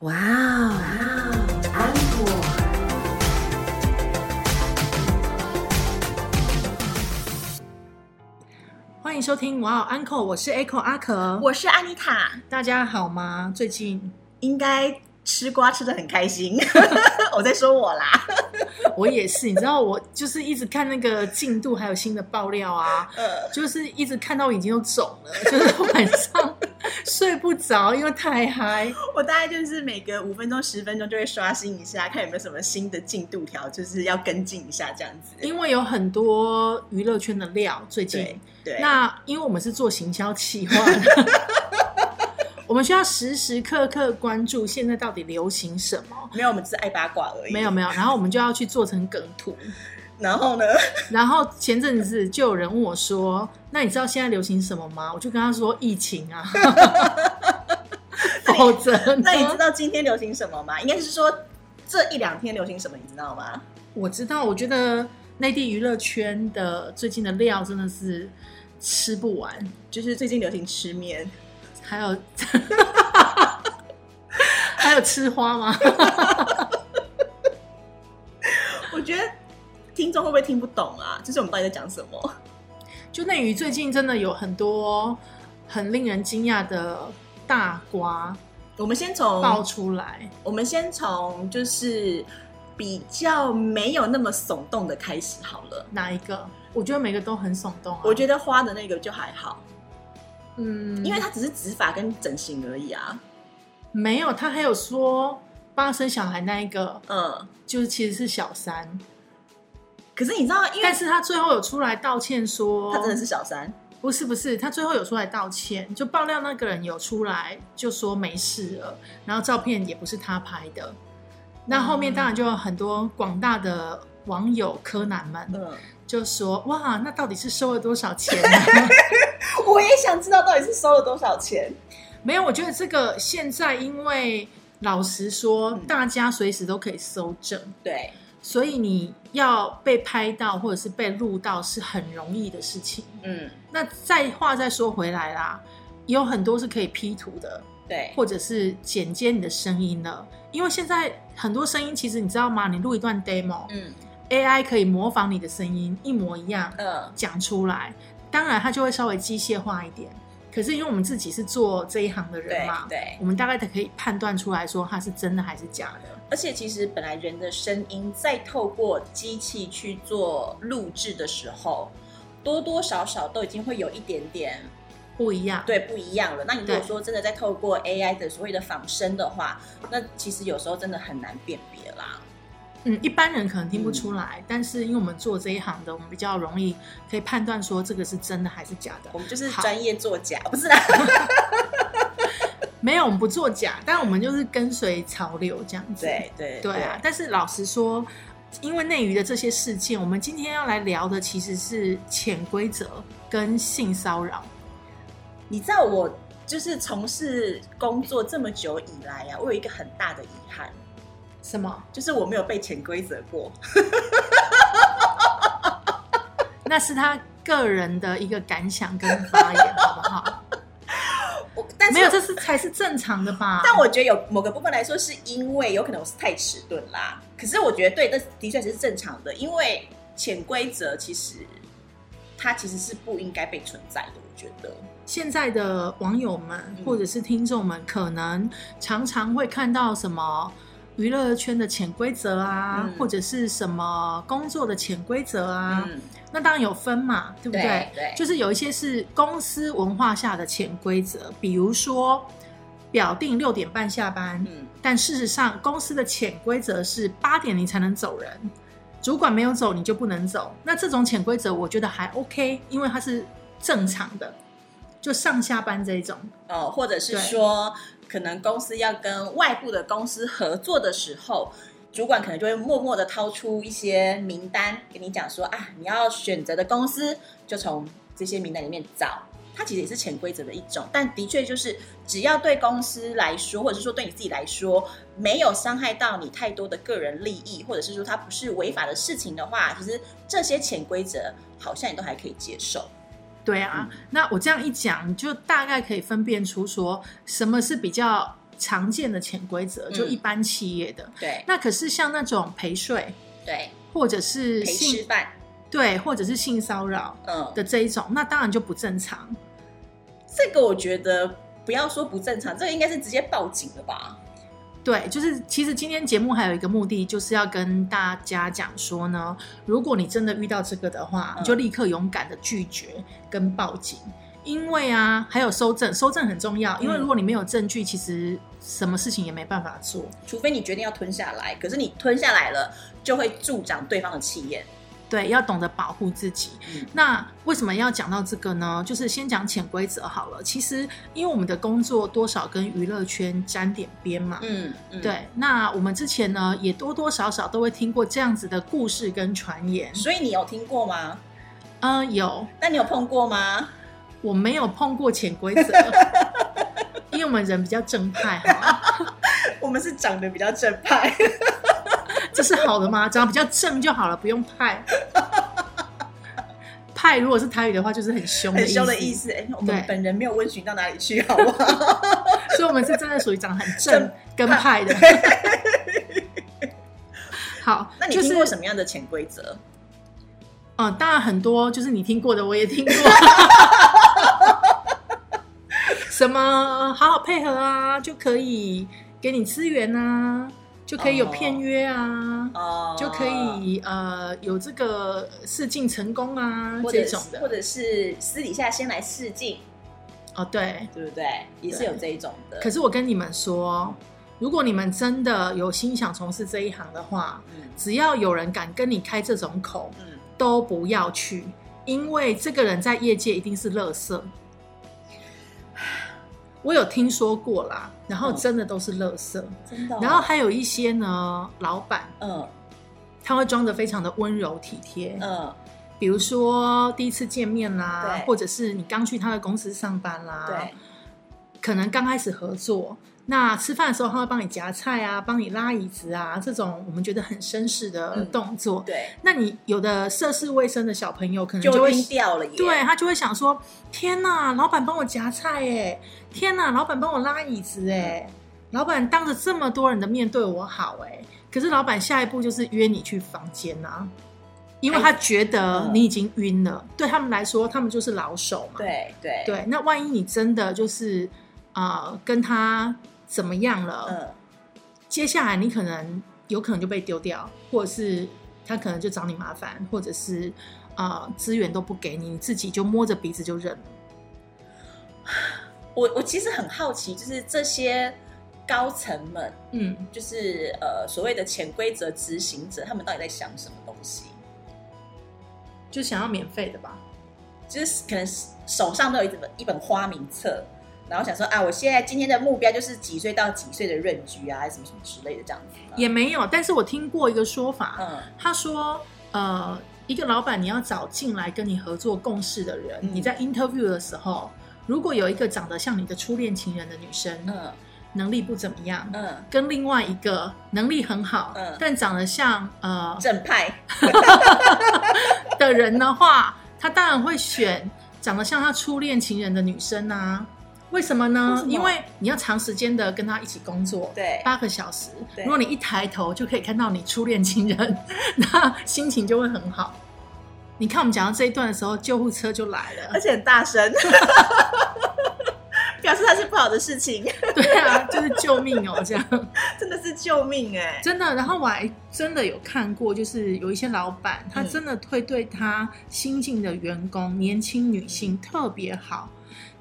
哇哦，安果。欢迎收听哇哦 Uncle，我是 Echo 阿可，我是安妮塔，大家好吗？最近应该吃瓜吃的很开心。我在说我啦，我也是，你知道，我就是一直看那个进度，还有新的爆料啊，呃，就是一直看到眼睛都肿了，就是 晚上睡不着，因为太嗨。我大概就是每隔五分钟、十分钟就会刷新一下，看有没有什么新的进度条，就是要跟进一下这样子。因为有很多娱乐圈的料，最近对对，那因为我们是做行销企划的，我们需要时时刻刻关注现在到底流行什么。没有，我们只是爱八卦而已。没有没有，然后我们就要去做成梗图。然后呢？然后前阵子就有人问我说：“那你知道现在流行什么吗？”我就跟他说：“疫情啊。”否则呢，那你知道今天流行什么吗？应该是说这一两天流行什么，你知道吗？我知道，我觉得内地娱乐圈的最近的料真的是吃不完，就是最近流行吃面，还有 还有吃花吗？我觉得听众会不会听不懂啊？就是我们到底在讲什么？就内娱最近真的有很多很令人惊讶的大瓜我们先从爆出来。我们先从就是比较没有那么耸动的开始好了。哪一个？我觉得每个都很耸动啊。我觉得花的那个就还好，嗯，因为他只是植发跟整形而已啊。没有，他还有说帮他生小孩那一个，嗯，就是其实是小三，可是你知道，因为但是他最后有出来道歉说，他真的是小三，不是不是，他最后有出来道歉，就爆料那个人有出来就说没事了，然后照片也不是他拍的。那后面当然就有很多广大的网友柯南们嗯，就说：“哇，那到底是收了多少钱呢？” 我也想知道到底是收了多少钱。没有，我觉得这个现在因为老实说，嗯大家随时都可以搜证，对，所以你要被拍到或者是被录到是很容易的事情。嗯，那再话再说回来啦，有很多是可以 P 图的，对，或者是剪接你的声音的。因为现在很多声音，其实你知道吗？你录一段 demo，AI、嗯可以模仿你的声音一模一样嗯，讲出来，当然它就会稍微机械化一点。可是因为我们自己是做这一行的人嘛，对。我们大概可以判断出来说它是真的还是假的。而且其实本来人的声音再透过机器去做录制的时候，多多少少都已经会有一点点不一样，对不一样了。那你如果说真的在透过 AI 的所谓的仿生的话，那其实有时候真的很难辨别啦。嗯，一般人可能听不出来，但是因为我们做这一行的，我们比较容易可以判断说这个是真的还是假的我。们就是专业作假，不是啦。没有，我们不作假，但我们就是跟随潮流这样子。对对对啊，但是老实说，因为内娱的这些事件，我们今天要来聊的其实是潜规则跟性骚扰。你知道我就是从事工作这么久以来啊，我有一个很大的遗憾，什么？就是我没有被潜规则过。那是他个人的一个感想跟发言，好不好？我但是没有，这是才是正常的吧？但我觉得有某个部分来说，是因为有可能我是太迟钝啦。可是我觉得对，这的确是正常的，因为潜规则其实它其实是不应该被存在的。我觉得，现在的网友们嗯或者是听众们，可能常常会看到什么娱乐圈的潜规则啊，嗯或者是什么工作的潜规则啊。嗯，那当然有分嘛，对不对？对对就是有一些是公司文化下的潜规则，比如说表定六点半下班，嗯，但事实上公司的潜规则是八点你才能走人，主管没有走你就不能走。那这种潜规则我觉得还 OK，因为它是正常的，就上下班这一种。哦，或者是对说，可能公司要跟外部的公司合作的时候，主管可能就会默默的掏出一些名单，跟你讲说啊，你要选择的公司就从这些名单里面找。它其实也是潜规则的一种，但的确就是只要对公司来说，或者是说对你自己来说，没有伤害到你太多的个人利益，或者是说它不是违法的事情的话，其实这些潜规则好像也都还可以接受。对啊，那我这样一讲，你就大概可以分辨出说什么是比较常见的潜规则，就嗯一般企业的。对那可是像那种陪睡，对，或者是陪吃性饭，对，或者是性骚扰嗯，的这一种，那当然就不正常。这个我觉得不要说不正常，这个应该是直接报警了吧？对，就是其实今天节目还有一个目的，就是要跟大家讲说呢，如果你真的遇到这个的话，嗯你就立刻勇敢的拒绝跟报警，因为啊，还有收证，收证很重要，因为嗯如果你没有证据，其实什么事情也没办法做。除非你决定要吞下来，可是你吞下来了，就会助长对方的气焰。对，要懂得保护自己。嗯那为什么要讲到这个呢？就是先讲潜规则好了。其实，因为我们的工作多少跟娱乐圈沾点边嘛，嗯嗯，。对。那我们之前呢，也多多少少都会听过这样子的故事跟传言。所以你有听过吗？嗯、有，那你有碰过吗？我没有碰过潜规则，因为我们人比较正派哈。我们是长得比较正派，这是好的吗？长得比较正就好了，不用派。派如果是台语的话，就是很凶的很意思。凶的意思。哎，我们本人没有温驯到哪里去，好不好？所以我们是真的属于长得很正跟派的。好，那你就是听过什么样的潜规则？嗯，当然很多，就是你听过的，我也听过。什么好好配合啊，就可以给你资源啊，就可以有片约啊，哦就可以呃有这个试镜成功啊这种的。或者是私底下先来试镜，哦，对。对不对？也是有这一种的。可是我跟你们说，如果你们真的有心想从事这一行的话，嗯只要有人敢跟你开这种口，嗯，都不要去，因为这个人在业界一定是垃圾。我有听说过啦，然后嗯。真的都是垃圾。真的哦。然后还有一些呢，老板嗯。他会装的非常的温柔体贴，嗯，比如说第一次见面啦，或者是你刚去他的公司上班啦，对，可能刚开始合作，那吃饭的时候他会帮你夹菜啊，帮你拉椅子啊，这种我们觉得很绅士的嗯动作。对，那你有的涉世未深的小朋友可能就会就掉了耶。对他就会想说：天哪，老板帮我夹菜哎！天哪，老板帮我拉椅子哎！老板当着这么多人的面对我好哎！可是老板下一步就是约你去房间啊，因为他觉得嗯你已经晕了。对他们来说，他们就是老手嘛。对对对，那万一你真的就是啊、呃跟他怎么样了？嗯，接下来你可能有可能就被丢掉，或者是他可能就找你麻烦，或者是啊资源都不给你，你自己就摸着鼻子就认了。我我其实很好奇，就是这些高层们，嗯，就是呃所谓的潜规则执行者，他们到底在想什么东西？就想要免费的吧？就是可能手上都有一本一本花名册，然后想说啊，我现在今天的目标就是几岁到几岁的润居啊，还是什么什么之类的这样子。也没有，但是我听过一个说法，嗯他说呃，一个老板你要找进来跟你合作共事的人，嗯你在 interview 的时候，如果有一个长得像你的初恋情人的女生，嗯能力不怎么样，嗯，跟另外一个能力很好，嗯但长得像呃正派，的人的话，他当然会选长得像他初恋情人的女生啊。为什么呢？为什么因为你要长时间的跟他一起工作，对八个小时。如果你一抬头就可以看到你初恋情人，那心情就会很好。你看我们讲到这一段的时候，救护车就来了而。且很大声，表示它是不好的事情，对啊，就是救命哦，这样 真的是救命哎、真的。然后我还真的有看过，就是有一些老板，他嗯真的会对他新进的员工、年轻女性特别好，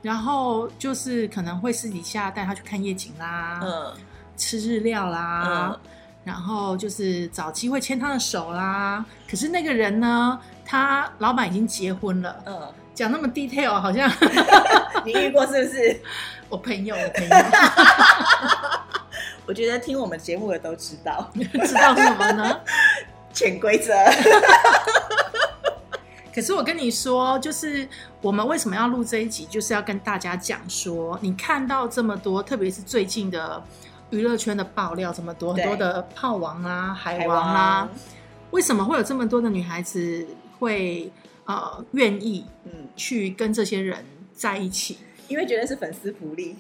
然后就是可能会私底下带他去看夜景啦，嗯吃日料啦，嗯然后就是找机会牵他的手啦。可是那个人呢，他老板已经结婚了，嗯，讲那么 detail，好像 你遇过是不是？我朋友，我朋友 我觉得听我们节目的都知道 知道什么呢？潜规则。可是我跟你说，就是我们为什么要录这一集，就是要跟大家讲说，你看到这么多，特别是最近的娱乐圈的爆料这么多，很多的炮王啊、海海王啊，王，为什么会有这么多的女孩子会呃愿意嗯，去跟这些人在一起？因为觉得是粉丝福利，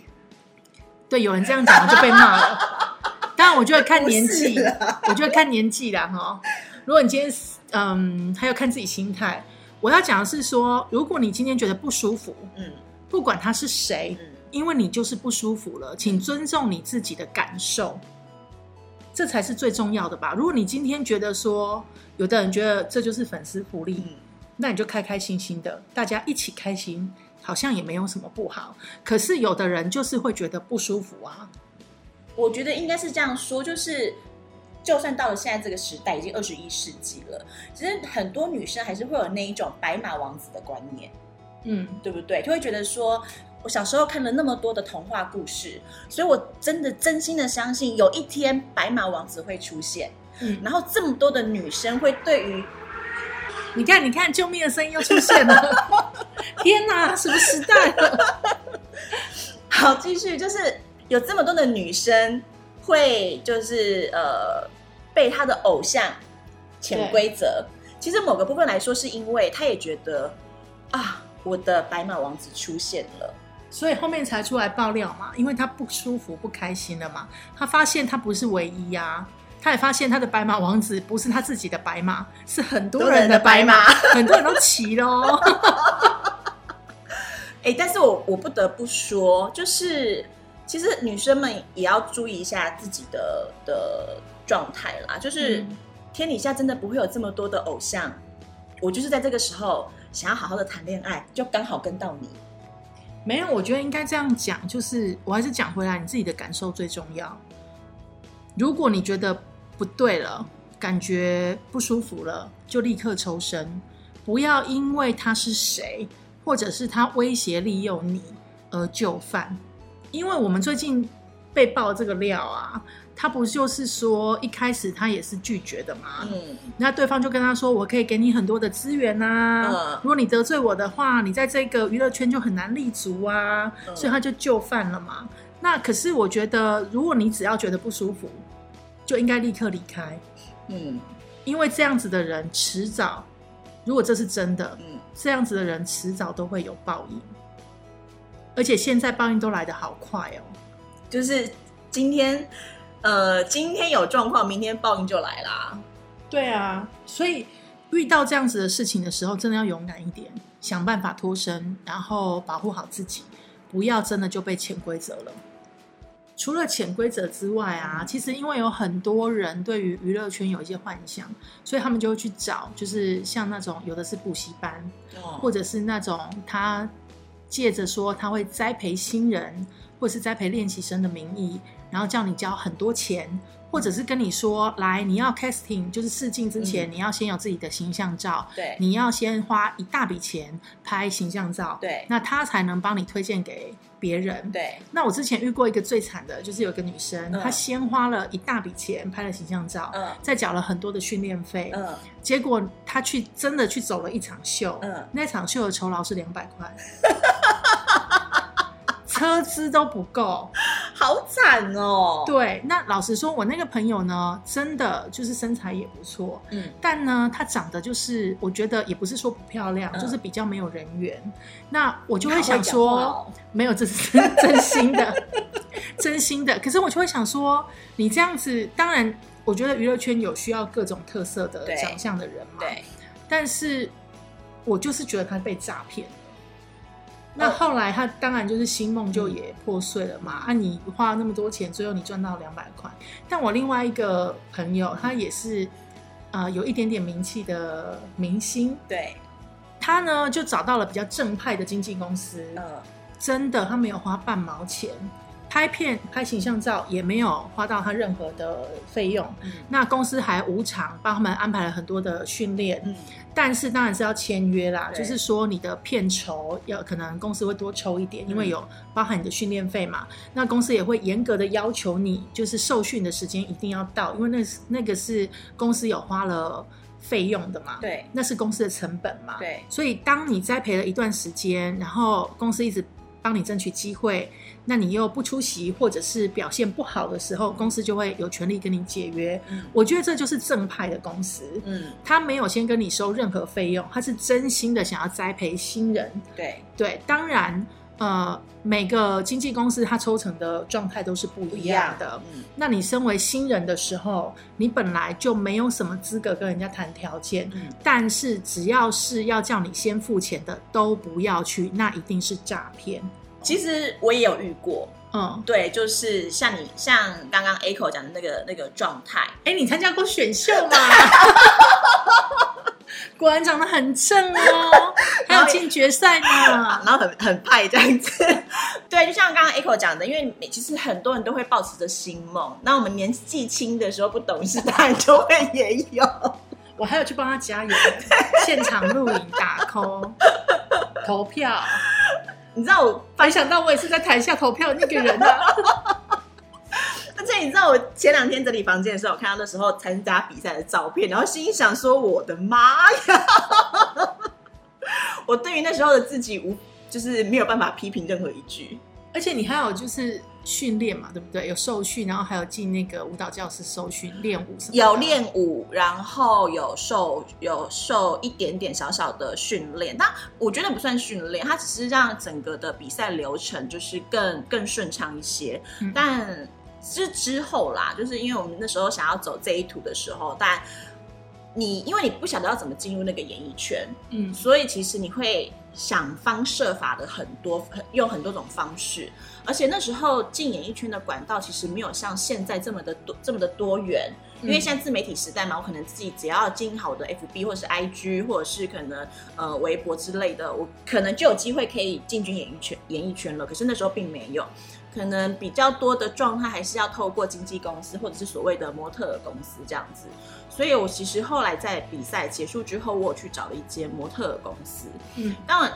对，有人这样讲我就被骂了。当然，我就会看年纪我就会看年纪啦哈。如果你今天嗯，还要看自己心态。我要讲的是说，如果你今天觉得不舒服，嗯。不管他是谁，嗯。因为你就是不舒服了，请尊重你自己的感受，这才是最重要的吧。如果你今天觉得说，有的人觉得这就是粉丝福利，嗯。那你就开开心心的，大家一起开心，好像也没有什么不好。可是有的人就是会觉得不舒服啊，我觉得应该是这样说，就是就算到了现在这个时代，已经二十一世纪了，其实很多女生还是会有那一种白马王子的观念，嗯，对不对？就会觉得说。我小时候看了那么多的童话故事，所以我真的真心的相信有一天白马王子会出现，嗯然后这么多的女生会对于你看，你看，救命的声音又出现了！天哪，什么时代了？好，继续，就是有这么多的女生会就是呃被他的偶像潜规则。其实某个部分来说，是因为他也觉得啊，我的白马王子出现了。所以后面才出来爆料嘛，因为他不舒服、不开心了嘛。他发现他不是唯一呀、他也发现他的白马王子不是他自己的白马，是很多人的白马，很多人都骑喽。哎，但是我我不得不说，就是其实女生们也要注意一下自己的的状态啦。就是、嗯天底下真的不会有这么多的偶像，我就是在这个时候想要好好的谈恋爱，就刚好跟到你。没有，我觉得应该这样讲，就是我还是讲回来，你自己的感受最重要。如果你觉得不对了，感觉不舒服了，就立刻抽身，不要因为他是谁，或者是他威胁利诱你而就范。因为我们最近被爆这个料啊，他不就是说一开始他也是拒绝的嘛？嗯，那对方就跟他说：“我可以给你很多的资源啊，嗯如果你得罪我的话，你在这个娱乐圈就很难立足啊。嗯所以他就就范了嘛。那可是我觉得，如果你只要觉得不舒服，就应该立刻离开，嗯因为这样子的人迟早，如果这是真的，嗯，这样子的人迟早都会有报应。而且现在报应都来得好快哦。就是今天，呃，今天有状况，明天报应就来啦。对啊，所以遇到这样子的事情的时候，真的要勇敢一点，想办法脱身，然后保护好自己，不要真的就被潜规则了。除了潜规则之外啊，其实因为有很多人对于娱乐圈有一些幻想，所以他们就会去找，就是像那种有的是补习班，哦或者是那种他借着说他会栽培新人，或者是栽培练习生的名义，然后叫你交很多钱，或者是跟你说，来你要 casting，就是试镜之前、嗯。你要先有自己的形象照，对。你要先花一大笔钱拍形象照，对。那他才能帮你推荐给别人。对，那我之前遇过一个最惨的，就是有个女生，嗯她先花了一大笔钱拍了形象照，嗯再缴了很多的训练费，嗯。结果她去真的去走了一场秀，嗯那场秀的酬劳是两百块，车资都不够。好惨哦。，对，那老实说，我那个朋友呢，真的就是身材也不错，嗯但呢，她长得就是我觉得也不是说不漂亮，嗯就是比较没有人缘。那我就会想说，没有，这是真 真心的，真心的。可是我就会想说，你这样子，当然，我觉得娱乐圈有需要各种特色的对长相的人嘛。对，但是我就是觉得他被诈骗了。那哦后来他当然就是星梦就也破碎了嘛。啊，你花了那么多钱，最后你赚到两百块。但我另外一个朋友，他也是呃有一点点名气的明星，对，他呢就找到了比较正派的经纪公司。嗯真的，他没有花半毛钱，拍片、拍形象照也没有花到他任何的费用。嗯那公司还无偿帮他们安排了很多的训练，嗯但是当然是要签约啦，就是说你的片酬要可能公司会多抽一点，因为有包含你的训练费嘛。那公司也会严格的要求你，就是受训的时间一定要到，因为那是那个是公司有花了费用的嘛。对那是公司的成本嘛。对所以当你栽培了一段时间，然后公司一直帮你争取机会，那你又不出席或者是表现不好的时候，公司就会有权利跟你解约。嗯我觉得这就是正派的公司。嗯他没有先跟你收任何费用，他是真心的想要栽培新人。对对，当然呃，每个经纪公司它抽成的状态都是不一样的。嗯，那你身为新人的时候，你本来就没有什么资格跟人家谈条件。嗯但是只要是要叫你先付钱的，都不要去，那一定是诈骗。其实我也有遇过，嗯，对，就是像你像刚刚口讲的那个那个状态，哎，你参加过选秀吗？果然长得很正哦，还有进决赛呢。然后很很派这样子。对，就像刚刚 Echo 讲的，因为其实很多人都会抱持着新梦，那我们年纪轻的时候不懂事，当然就会也有。我还有去帮他加油，现场录影打 call 投票。你知道我，反想到我也是在台下投票的那个人啊！而且你知道我前两天整理房间的时候，我看到那时候参加比赛的照片，然后心想说：“我的妈呀！”我对于那时候的自己无，就是没有办法批评任何一句。而且你还有就是训练嘛，对不对？有受训，然后还有进那个舞蹈教室受训练舞什么。有练舞，然后有受有受一点点小小的训练，但我觉得不算训练，它只是让整个的比赛流程就是更更顺畅一些。嗯但是之后啦，就是因为我们那时候想要走这一途的时候，但你因为你不晓得要怎么进入那个演艺圈，嗯。所以其实你会想方设法的很多，很用很多种方式，而且那时候进演艺圈的管道其实没有像现在这么的多这么的多元，因为现在自媒体时代嘛，我可能自己只要经营好我的 FB 或者是 IG 或者是可能呃微博之类的，我可能就有机会可以进军演艺圈演艺圈了。可是那时候并没有，可能比较多的状态还是要透过经纪公司或者是所谓的模特公司这样子。所以我其实后来在比赛结束之后，我有去找了一间模特公司。嗯，当然，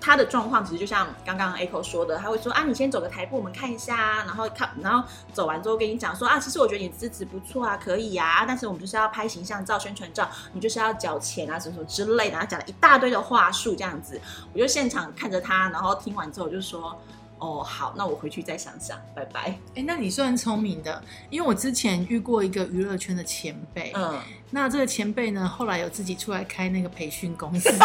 他的状况其实就像刚刚 Echo 说的，他会说啊，你先走个台步，我们看一下啊，然后看，然后走完之后跟你讲说啊，其实我觉得你资质不错啊，可以啊，但是我们就是要拍形象照、宣传照，你就是要缴钱啊，什么什么之类的，然后讲了一大堆的话术这样子，我就现场看着他，然后听完之后就说。哦，好，那我回去再想想，拜拜。哎，那你算聪明的，因为我之前遇过一个娱乐圈的前辈，嗯，那这个前辈呢，后来有自己出来开那个培训公司。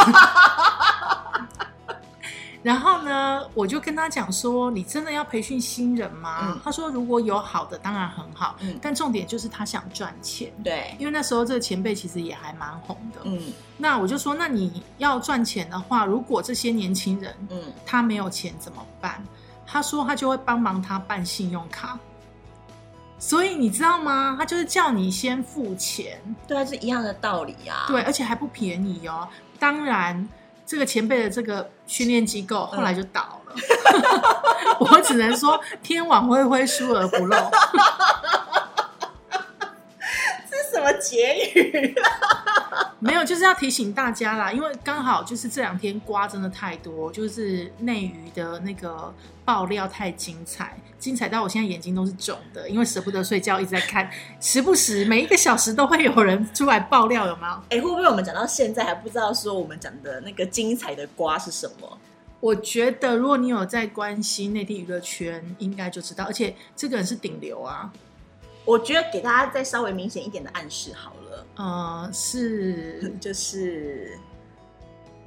然后呢，我就跟他讲说：“你真的要培训新人吗？”嗯他说：“如果有好的，当然很好，嗯但重点就是他想赚钱。对，因为那时候这个前辈其实也还蛮红的。嗯那我就说：那你要赚钱的话，如果这些年轻人嗯，他没有钱怎么办？他说他就会帮忙他办信用卡。所以你知道吗？他就是叫你先付钱，对啊，是一样的道理啊。对，而且还不便宜哦。当然，这个前辈的这个训练机构后来就倒了。我只能说，天网恢恢，疏而不漏。这是什么结语？没有，就是要提醒大家啦，因为刚好就是这两天瓜真的太多，就是内娱的那个爆料太精彩，精彩到我现在眼睛都是肿的，因为舍不得睡觉，一直在看，时不时每一个小时都会有人出来爆料，有没有？哎、会不会我们讲到现在还不知道说我们讲的那个精彩的瓜是什么？我觉得如果你有在关心内地娱乐圈，应该就知道，而且这个人是顶流啊，我觉得给大家再稍微明显一点的暗示好了，嗯，是 就是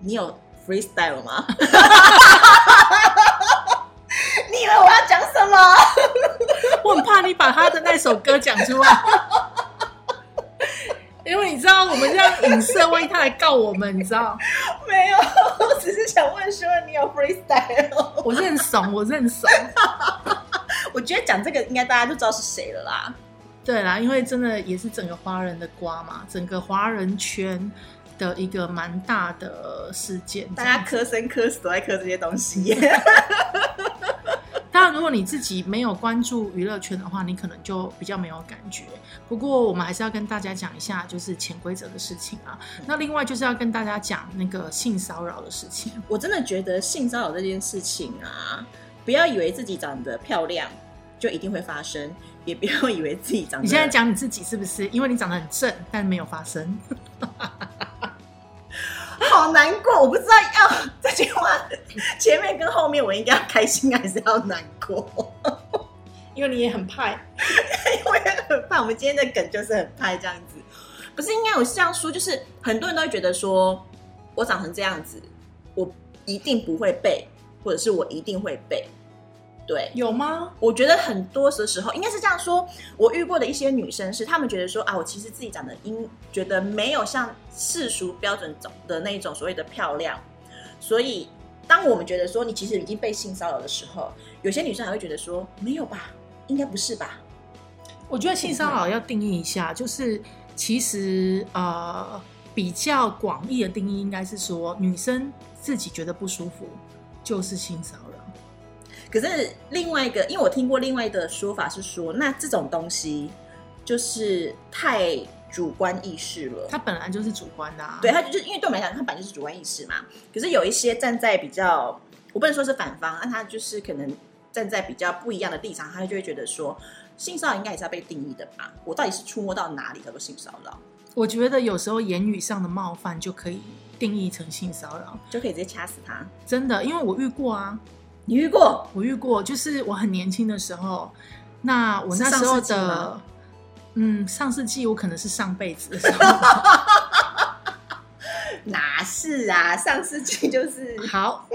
你有 freestyle 吗？你以为我要讲什么？我很怕你把他的那首歌讲出来，因为你知道我们这样影射，万一他来告我们，你知道？没有，我只是想问说你有 freestyle。我认怂，我认怂。我觉得讲这个应该大家就知道是谁了啦。对啦，因为真的也是整个华人的瓜嘛，整个华人圈的一个蛮大的事件。大家磕生磕死都在磕这些东西。当然，如果你自己没有关注娱乐圈的话，你可能就比较没有感觉。不过，我们还是要跟大家讲一下，就是潜规则的事情啊。那另外就是要跟大家讲那个性骚扰的事情。我真的觉得性骚扰这件事情啊，不要以为自己长得漂亮就一定会发生，也不要以为自己长得……你现在讲你自己是不是？因为你长得很正，但没有发生。好难过，我不知道要这句话前面跟后面我应该要开心还是要难过，因为你也很派，因为很怕我们今天的梗就是很派这样子，不是应该我是这样说，就是很多人都会觉得说我长成这样子，我一定不会背。或者是我一定会背。对，有吗？我觉得很多的时候应该是这样说。我遇过的一些女生是，她们觉得说啊，我其实自己长得应觉得没有像世俗标准中的那一种所谓的漂亮，所以当我们觉得说你其实已经被性骚扰的时候，有些女生还会觉得说没有吧，应该不是吧？我觉得性骚扰要定义一下，就是其实呃比较广义的定义应该是说，女生自己觉得不舒服就是性骚扰。可是另外一个，因为我听过另外的说法是说，那这种东西就是太主观意识了。它本来就是主观的，啊，对，它就是因为对我们来讲，它本来就是主观意识嘛。可是有一些站在比较，我不能说是反方，那他就是可能站在比较不一样的立场，他就会觉得说，性骚扰应该也是要被定义的吧？我到底是触摸到哪里叫做性骚扰？我觉得有时候言语上的冒犯就可以定义成性骚扰，就可以直接掐死他。真的，因为我遇过啊。你遇过？我遇过，就是我很年轻的时候，那我那时候的，嗯，上世纪我可能是上辈子的时候，哪是啊？上世纪就是好，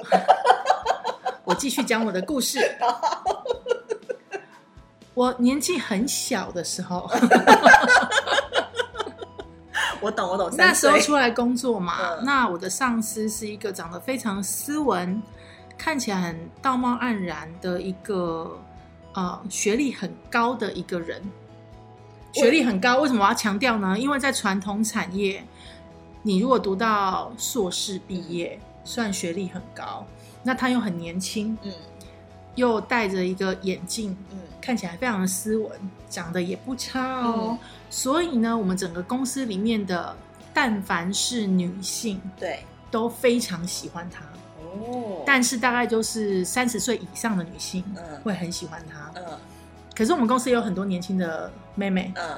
我继续讲我的故事。我年纪很小的时候，我懂，我懂。那时候出来工作嘛，那我的上司是一个长得非常斯文。看起来很道貌岸然的一个，呃，学历很高的一个人。学历很高，为什么我要强调呢？因为在传统产业，你如果读到硕士毕业，算学历很高。那他又很年轻，嗯，又戴着一个眼镜，嗯，看起来非常的斯文，长得也不差哦。所以呢，我们整个公司里面的，但凡是女性，对，都非常喜欢他。哦，但是大概就是三十岁以上的女性，嗯，会很喜欢他，嗯。可是我们公司也有很多年轻的妹妹，嗯，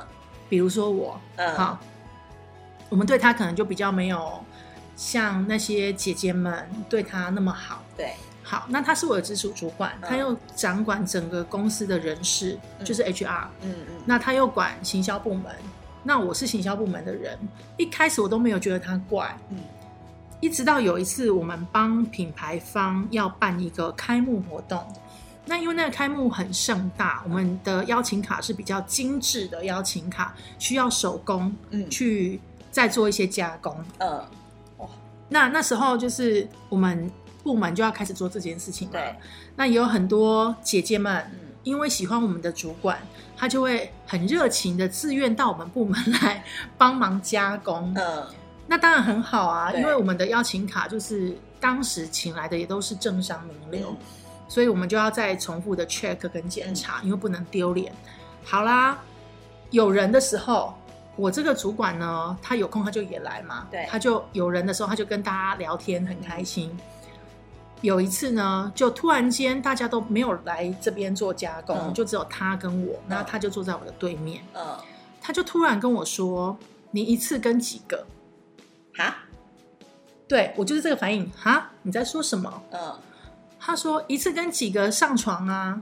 比如说我，嗯，好，我们对她可能就比较没有像那些姐姐们对她那么好，对。好，那她是我的直属主管，她又掌管整个公司的人事，就是 HR，嗯嗯。那她又管行销部门，那我是行销部门的人，一开始我都没有觉得她怪，嗯。一直到有一次，我们帮品牌方要办一个开幕活动，那因为那个开幕很盛大，我们的邀请卡是比较精致的邀请卡，需要手工嗯去再做一些加工。嗯，哇，那那时候就是我们部门就要开始做这件事情了。对，那也有很多姐姐们，因为喜欢我们的主管，她就会很热情的自愿到我们部门来 帮忙加工。嗯。那当然很好啊，因为我们的邀请卡就是当时请来的也都是政商名流，所以我们就要再重复的 check 跟检查，因为不能丢脸。好啦，有人的时候，我这个主管呢，他有空他就也来嘛，对，他就有人的时候，他就跟大家聊天，很开心。有一次呢，就突然间大家都没有来这边做加工，就只有他跟我，那他就坐在我的对面，嗯，他就突然跟我说：“你一次跟几个？”哈，对我就是这个反应哈，你在说什么？嗯，他说一次跟几个上床啊，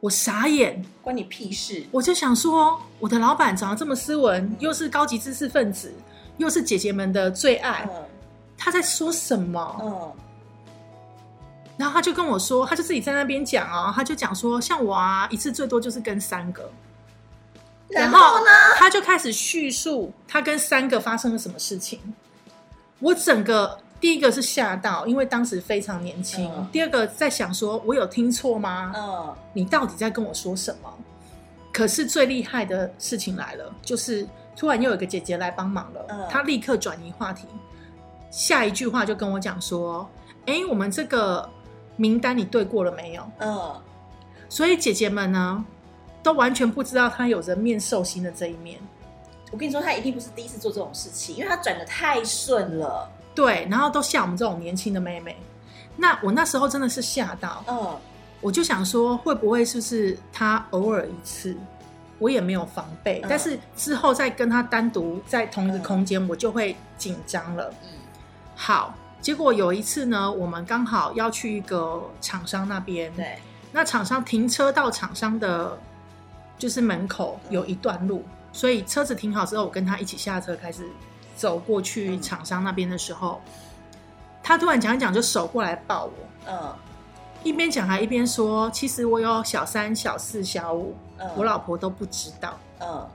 我傻眼，关你屁事！我就想说，我的老板长得这么斯文，又是高级知识分子，又是姐姐们的最爱，他在说什么？嗯，然后他就跟我说，他就自己在那边讲啊，他就讲说，像我啊，一次最多就是跟三个。然后呢？他就开始叙述他跟三个发生了什么事情。我整个第一个是吓到，因为当时非常年轻；第二个在想说，我有听错吗？嗯，你到底在跟我说什么？可是最厉害的事情来了，就是突然又有个姐姐来帮忙了。嗯，她立刻转移话题，下一句话就跟我讲说：“哎，我们这个名单你对过了没有？”嗯，所以姐姐们呢？都完全不知道他有人面兽心的这一面。我跟你说，他一定不是第一次做这种事情，因为他转的太顺了。对，然后都像我们这种年轻的妹妹。那我那时候真的是吓到，嗯，我就想说，会不会是不是他偶尔一次，我也没有防备，但是之后再跟他单独在同一个空间，我就会紧张了。嗯，好，结果有一次呢，我们刚好要去一个厂商那边，对，那厂商停车到厂商的。就是门口有一段路，所以车子停好之后，我跟他一起下车，开始走过去厂商那边的时候，他突然讲一讲就手过来抱我，嗯一边讲还一边说，其实我有小三、小四、小五，嗯，我老婆都不知道。嗯，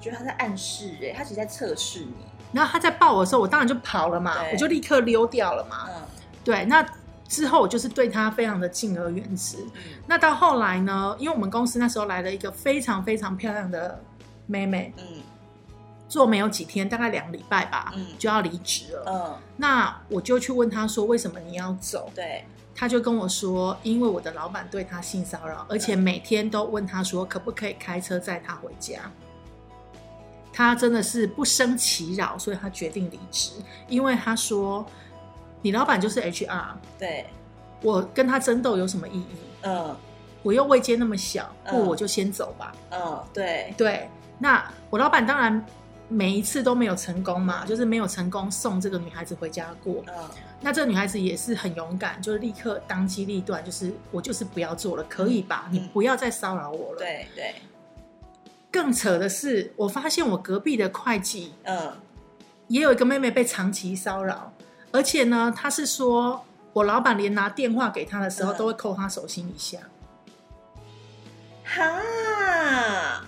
觉得他在暗示哎，他其实在测试你。然后他在抱我的时候，我当然就跑了嘛，我就立刻溜掉了嘛。嗯对，那之后我就是对他非常的敬而远之。嗯那到后来呢，因为我们公司那时候来了一个非常非常漂亮的妹妹，嗯做没有几天，大概两个礼拜吧，嗯就要离职了。嗯，那我就去问他说，为什么你要走？对，他就跟我说，因为我的老板对他性骚扰，而且每天都问他说可不可以开车载他回家。他真的是不生其扰，所以他决定离职，因为他说你老板就是 HR，对，我跟他争斗有什么意义？嗯我又位阶那么小，嗯不如我就先走吧。嗯，对，对，那我老板当然每一次都没有成功嘛，就是没有成功送这个女孩子回家过。嗯那这个女孩子也是很勇敢，就是立刻当机立断，就是我就是不要做了，可以吧？嗯你不要再骚扰我了。，对对，更扯的是，我发现我隔壁的会计嗯也有一个妹妹被长期骚扰，而且呢，他是说我老板连拿电话给他的时候嗯。都会扣他手心一下。哈，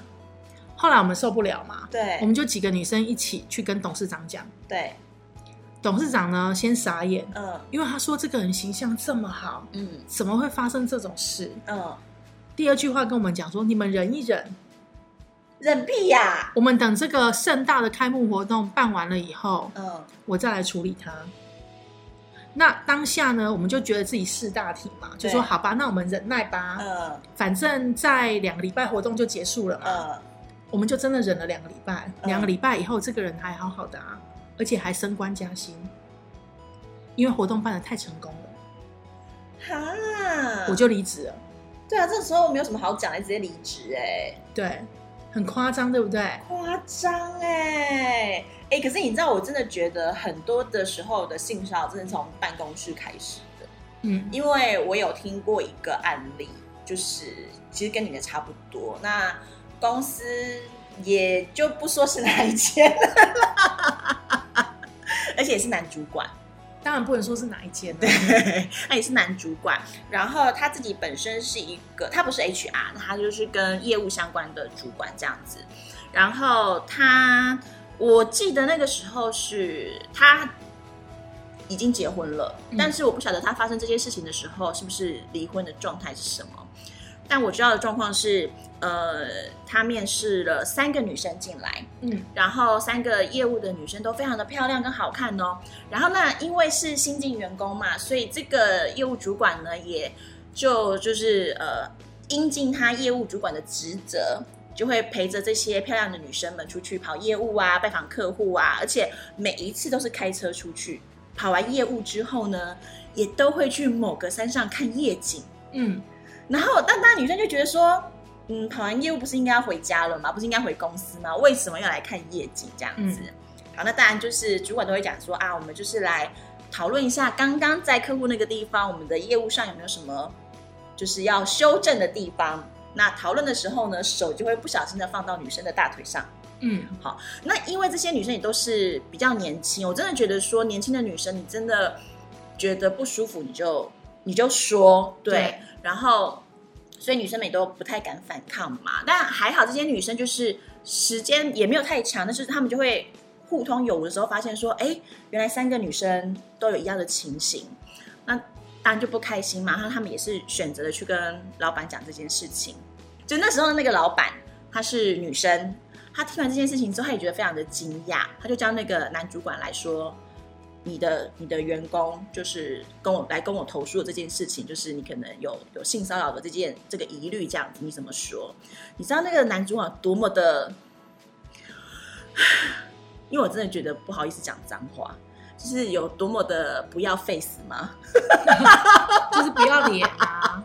后来我们受不了嘛，对，我们就几个女生一起去跟董事长讲。对，董事长呢先傻眼，嗯。因为他说这个人形象这么好，嗯。怎么会发生这种事？嗯，第二句话跟我们讲说，你们忍一忍，忍屁呀，我们等这个盛大的开幕活动办完了以后，嗯。我再来处理他。那当下呢，我们就觉得自己是大体嘛，就说好吧，那我们忍耐吧，嗯。反正在两个礼拜活动就结束了嘛，嗯，我们就真的忍了两个礼拜。嗯。两个礼拜以后，这个人还好好的啊，而且还升官加薪，因为活动办的太成功了，哈，我就离职了。对啊，这时候没有什么好讲的，直接离职哎，对，很夸张，对不对？夸张哎哎，可是你知道，我真的觉得很多的时候的性骚扰真的从办公室开始的，嗯因为我有听过一个案例，就是其实跟你的差不多，那公司也就不说是哪一间了啦，而且也是男主管。当然不能说是哪一间了。对，他也是男主管，然后他自己本身是一个，他不是 HR，那他就是跟业务相关的主管这样子。然后他，我记得那个时候是他已经结婚了，嗯但是我不晓得他发生这些事情的时候是不是离婚的状态是什么。但我知道的状况是，呃，他面试了三个女生进来，嗯然后三个业务的女生都非常的漂亮跟好看哦。然后呢，因为是新进员工嘛，所以这个业务主管呢，也就就是呃，应尽他业务主管的职责，就会陪着这些漂亮的女生们出去跑业务啊，拜访客户啊，而且每一次都是开车出去。跑完业务之后呢，也都会去某个山上看夜景。嗯然后，但那女生就觉得说，嗯，跑完业务不是应该要回家了吗？不是应该回公司吗？为什么要来看业绩这样子？好，那当然就是主管都会讲说啊，我们就是来讨论一下刚刚在客户那个地方，我们的业务上有没有什么就是要修正的地方。那讨论的时候呢，手就会不小心的放到女生的大腿上。嗯好那因为这些女生也都是比较年轻，我真的觉得说年轻的女生，你真的觉得不舒服，你就你就说对，对然后所以女生们也都不太敢反抗嘛。但还好，这些女生就是时间也没有太长，但是她们就会互通有无的时候，发现说，哎，原来三个女生都有一样的情形，那当然就不开心嘛。然后她们也是选择了去跟老板讲这件事情。就那时候的那个老板，她是女生，她听完这件事情之后，她也觉得非常的惊讶，她就叫那个男主管来说。你的你的员工就是跟我来跟我投诉的这件事情，就是你可能有有性骚扰的这件这个疑虑，这样子你怎么说？你知道那个男主管多么的，因为我真的觉得不好意思讲脏话，就是有多么的不要 face 吗？就是不要脸啊！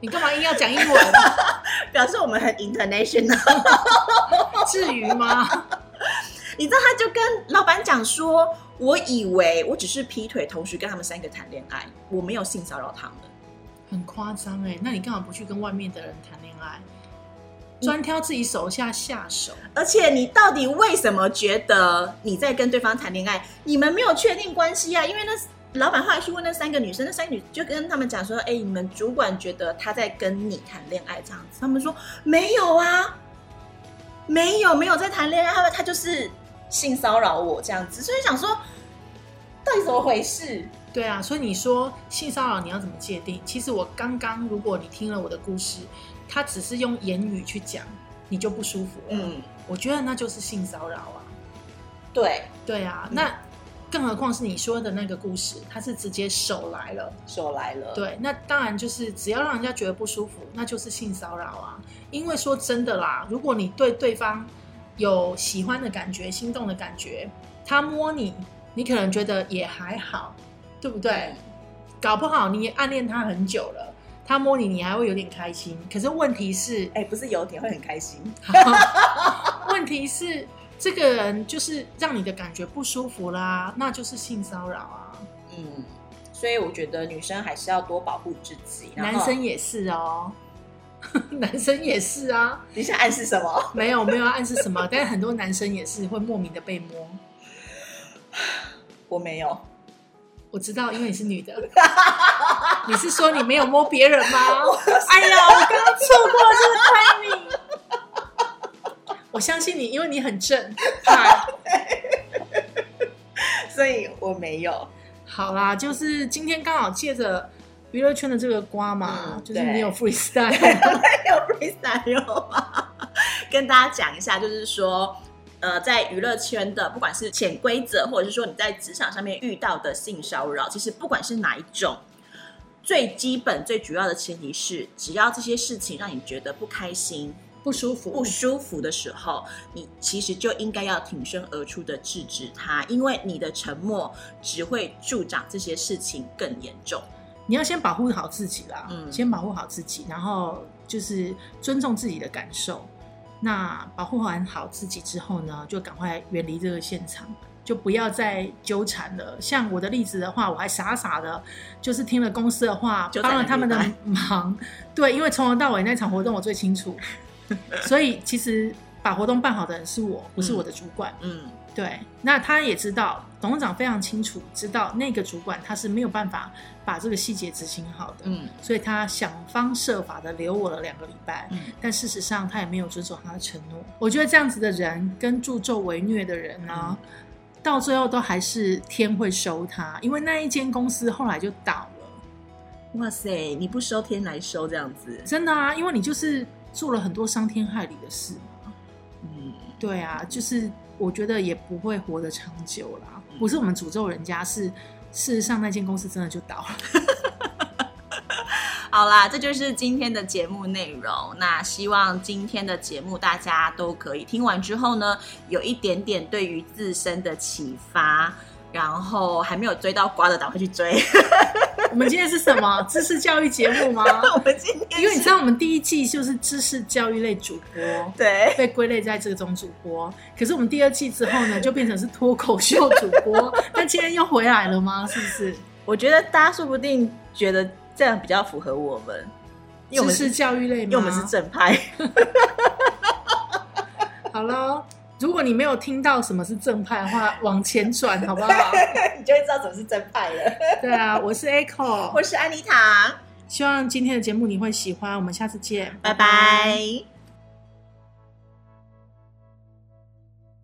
你干嘛硬要讲英文？表示我们很 international。至于吗？你知道，他就跟老板讲说：“我以为我只是劈腿，同时跟他们三个谈恋爱，我没有性骚扰他们。很夸张哎，那你干嘛不去跟外面的人谈恋爱？专挑自己手下下手。而且你到底为什么觉得你在跟对方谈恋爱？你们没有确定关系啊？因为那老板后来去问那三个女生，那三个女就跟他们讲说：“哎，你们主管觉得他在跟你谈恋爱这样子。”他们说：“没有啊，没有，没有在谈恋爱，他们他就是性骚扰我这样子。”所以想说，到底怎么回事？对啊，所以你说性骚扰你要怎么界定？其实我刚刚，如果你听了我的故事，他只是用言语去讲，你就不舒服了。嗯，我觉得那就是性骚扰啊。对对啊，那更何况是你说的那个故事，他是直接手来了，手来了。对，那当然就是只要让人家觉得不舒服，那就是性骚扰啊。因为说真的啦，如果你对对方有喜欢的感觉、心动的感觉，他摸你，你可能觉得也还好。对不对？搞不好你暗恋他很久了，他摸你，你还会有点开心。可是问题是，哎，不是有点会很开心。问题是，这个人就是让你的感觉不舒服啦，那就是性骚扰啊。嗯，所以我觉得女生还是要多保护自己，男生也是哦，男生也是啊。你想暗示什么？没有，没有暗示什么。但是很多男生也是会莫名的被摸。我没有。我知道，因为你是女的。你是说你没有摸别人吗？哎呀，我刚刚错过这个 timing。我相信你，因为你很正。所以我没有。好啦，就是今天刚好借着娱乐圈的这个瓜嘛，就是你有 freestyle，有 freestyle 吗？跟大家讲一下，就是说。呃，在娱乐圈的，不管是潜规则，或者是说你在职场上面遇到的性骚扰，其实不管是哪一种，最基本、最主要的前提是，只要这些事情让你觉得不开心、不舒服、不舒服的时候，你其实就应该要挺身而出的制止他，因为你的沉默只会助长这些事情更严重。你要先保护好自己啦，嗯，先保护好自己，然后就是尊重自己的感受。那保护完好自己之后呢，就赶快远离这个现场，就不要再纠缠了。像我的例子的话，我还傻傻的，就是听了公司的话，帮了他们的忙。对，因为从头到尾那场活动我最清楚，所以其实把活动办好的人是我，不是我的主管。嗯。对，那他也知道，董事长非常清楚，知道那个主管他是没有办法把这个细节执行好的，嗯，所以他想方设法的留我了两个礼拜，嗯，但事实上他也没有遵守他的承诺。我觉得这样子的人跟助纣为虐的人呢，到最后都还是天会收他，因为那一间公司后来就倒了。哇塞，你不收天来收这样子，真的啊，因为你就是做了很多伤天害理的事嘛。嗯，对啊，就是。我觉得也不会活得长久啦，不是我们诅咒人家，是事实上那间公司真的就倒了。好啦，这就是今天的节目内容。那希望今天的节目大家都可以听完之后呢，有一点点对于自身的启发。然后还没有追到瓜的，赶快去追。我们今天是什么知识教育节目吗？我们今天，因为你知道，我们第一季就是知识教育类主播，对，被归类在这种主播。可是我们第二季之后呢，就变成是脱口秀主播。那今天又回来了吗？是不是？我觉得大家说不定觉得这样比较符合我们，知识教育类，因为我们是正派。好了。如果你没有听到什么是正派的话，往前转 好不好？你就会知道什么是正派了。对啊，我是 Echo，我是安妮塔。希望今天的节目你会喜欢，我们下次见，拜拜。